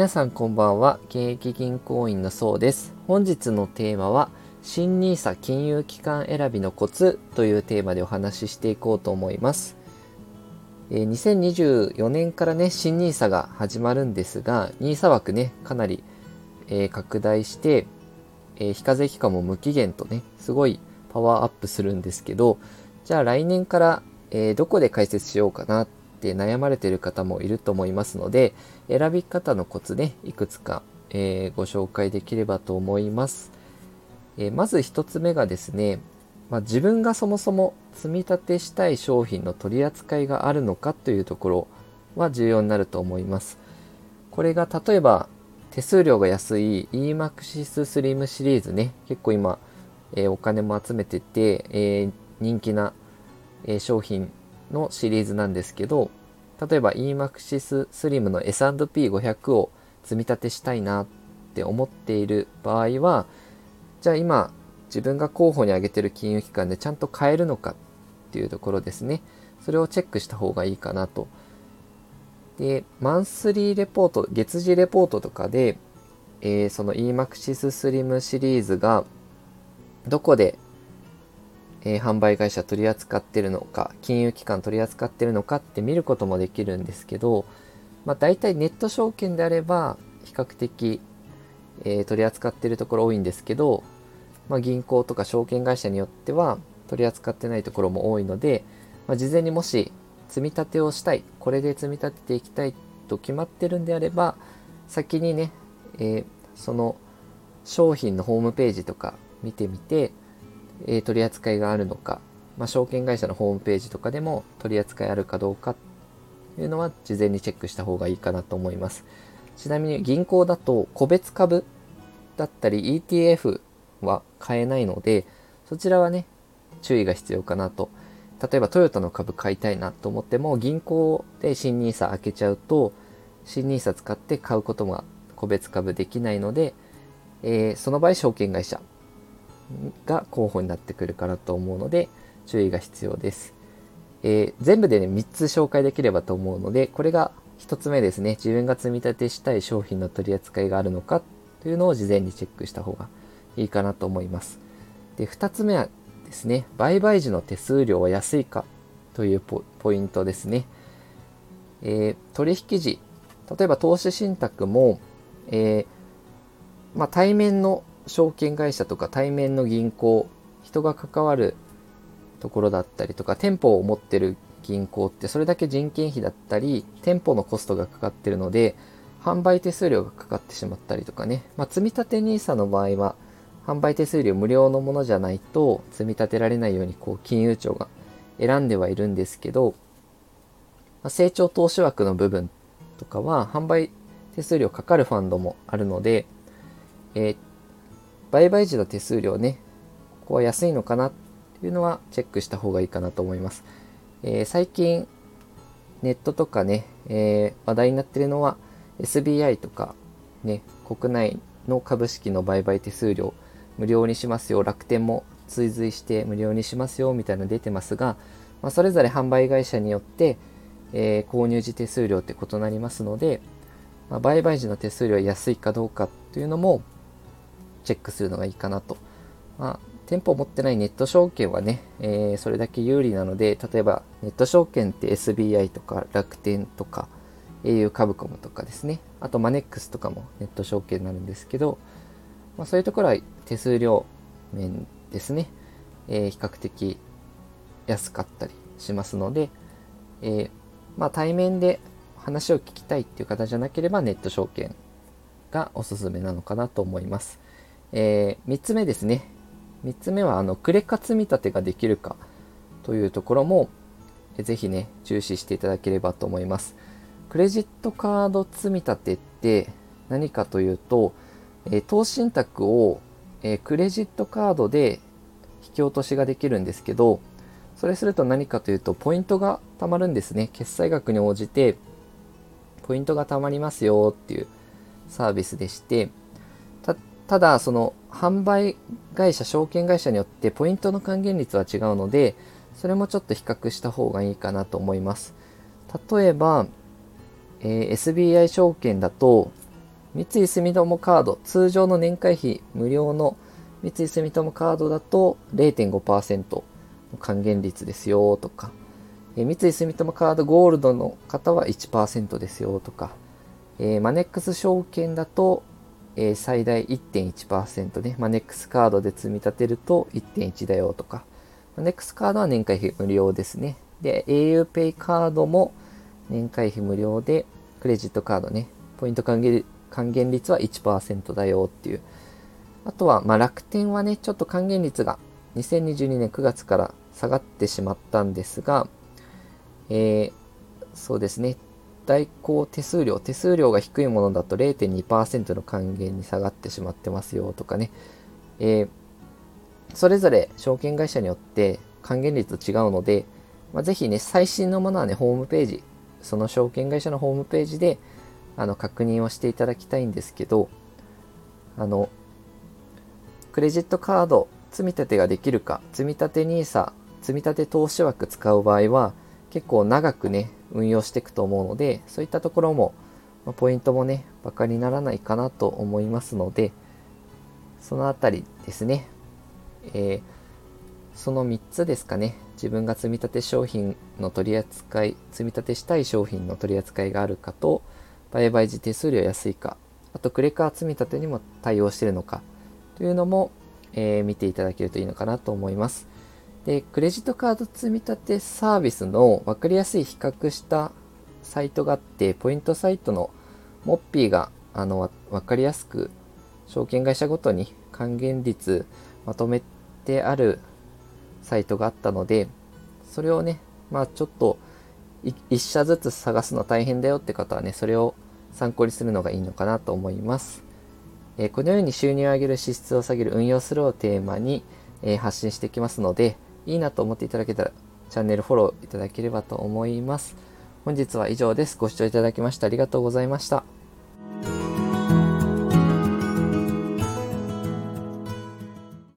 皆さんこんばんは。現役銀行員のそうです。本日のテーマは新 nisa 金融機関選びのコツというテーマでお話ししていこうと思います。えー2024年からね新 nisa が始まるんですが nisa 枠ねかなり、えー拡大して、えー非課税期間も無期限とねすごいパワーアップするんですけどじゃあ来年から、えどこで解説しようかなって悩まれている方もいると思いますので選び方のコツねいくつか、えーご紹介できればと思います、えーまず一つ目がですね、まあ、自分がそもそも積み立てしたい商品の取り扱いがあるのかというところは重要になると思います。これが例えば手数料が安い eMaxis Slim シリーズね結構今、えーお金も集めてて、え人気な、え商品のシリーズなんですけど例えば eMaxis Slim の S&P500 を積み立てしたいなって思っている場合はじゃあ今自分が候補に挙げてる金融機関でちゃんと買えるのかっていうところですね。それをチェックした方がいいかなと。でマンスリーレポート月次レポートとかで、えーその eMaxis Slim シリーズがどこで、えー販売会社取り扱ってるのか金融機関取り扱ってるのかって見ることもできるんですけど、まあ、大体ネット証券であれば比較的、えー取り扱ってるところ多いんですけど、まあ、銀行とか証券会社によっては取り扱ってないところも多いので、まあ、事前にもし積み立てをしたいこれで積み立てていきたいと決まってるんであれば先にね、えーその商品のホームページとか見てみて、え取り扱いがあるのか、まあ、証券会社のホームページとかでも取り扱いあるかどうかというのは事前にチェックした方がいいかなと思います。ちなみに銀行だと個別株だったり ETF は買えないのでそちらはね注意が必要かなと。例えばトヨタの株買いたいなと思っても銀行で新 NISA 開けちゃうと新 NISA 使って買うことが個別株できないので、えーその場合証券会社が候補になってくるかなと思うので注意が必要です、えー全部でね3つ紹介できればと思うのでこれが1つ目ですね。自分が積み立てしたい商品の取り扱いがあるのかというのを事前にチェックした方がいいかなと思います。で2つ目はですね。売買時の手数料は安いかというポイントですね、えー取引時例えば投資信託も、えーまあ、対面の証券会社とか対面の銀行人が関わるところだったりとか店舗を持ってる銀行ってそれだけ人件費だったり店舗のコストがかかってるので販売手数料がかかってしまったりとかね、まあ、積立 NISA の場合は販売手数料無料のものじゃないと積み立てられないようにこう金融庁が選んではいるんですけど、まあ成長投資枠の部分とかは販売手数料かかるファンドもあるので、えー売買時の手数料ね。ここは安いのかなっていうのはチェックした方がいいかなと思います、えー最近ネットとかね、えー話題になってるのは SBI とかね国内の株式の売買手数料無料にしますよ。楽天も追随して無料にしますよみたいなの出てますが、まあ、それぞれ販売会社によって、えー購入時手数料って異なりますので、まあ、売買時の手数料が安いかどうかというのもチェックするのがいいかなと。まあ、店舗を持ってないネット証券はね、えーそれだけ有利なので、例えばネット証券って SBI とか楽天とか au カブコムとかですね、あとマネックスとかもネット証券になるんですけど、まあ、そういうところは手数料面ですね、えー比較的安かったりしますので、えーまあ、対面で話を聞きたいっていう方じゃなければネット証券がおすすめなのかなと思います。え3つ目ですね。3つ目は、あの、クレカ積み立てができるかというところも、えぜひね、重視していただければと思います。クレジットカード積み立てって何かというと、えー投資信託を、えークレジットカードで引き落としができるんですけど、それすると何かというと、ポイントが貯まるんですね。決済額に応じて、ポイントが貯まりますよっていうサービスでして、ただ、その販売会社、証券会社によってポイントの還元率は違うので、それもちょっと比較した方がいいかなと思います。例えば、えー SBI 証券だと、三井住友カード、通常の年会費無料の三井住友カードだと0.5%の還元率ですよとか、え三井住友カードゴールドの方は1%ですよとか、えー、マネックス証券だと、えー、最大1.1%ね、ネックスカードで積み立てると1.1だよとか、ネックスカードは年会費無料ですね。で、auPay カードも年会費無料で、クレジットカードね、ポイント還元還元率は1%だよっていう。あとは、まあ、楽天はね、ちょっと還元率が2022年9月から下がってしまったんですが、えー、そうですね、代行手数料、手数料が低いものだと0.2%の還元に下がってしまってますよとかね、えー、それぞれ証券会社によって還元率違うので、まあ、ぜひね、最新のものはね、ホームページ、その証券会社のホームページであの確認をしていただきたいんですけど、あの、クレジットカード積み立てができるか、積み立て NISA、積み立て投資枠使う場合は、結構長くね、運用していくと思うので、そういったところも、まポイントもね、バカにならないかなと思いますので、そのあたりですね。えー、その3つですかね。自分が積み立て商品の取り扱い、積み立てしたい商品の取り扱いがあるかと、売買時手数料安いか、あとクレカ積み立てにも対応してるのか、というのも、えー、見ていただけるといいのかなと思います。で、クレジットカード積み立てサービスの分かりやすい比較したサイトがあって、ポイントサイトのモッピーがあの分かりやすく証券会社ごとに還元率まとめてあるサイトがあったので、それをね、まあちょっと1社ずつ探すの大変だよって方はね、それを参考にするのがいいのかなと思います。え、このように収入を上げる支出を下げる運用するをテーマに、え、発信していきますので、いいなと思っていただけたらチャンネルフォローいただければと思います。本日は以上です。ご視聴いただきましてありがとうございました。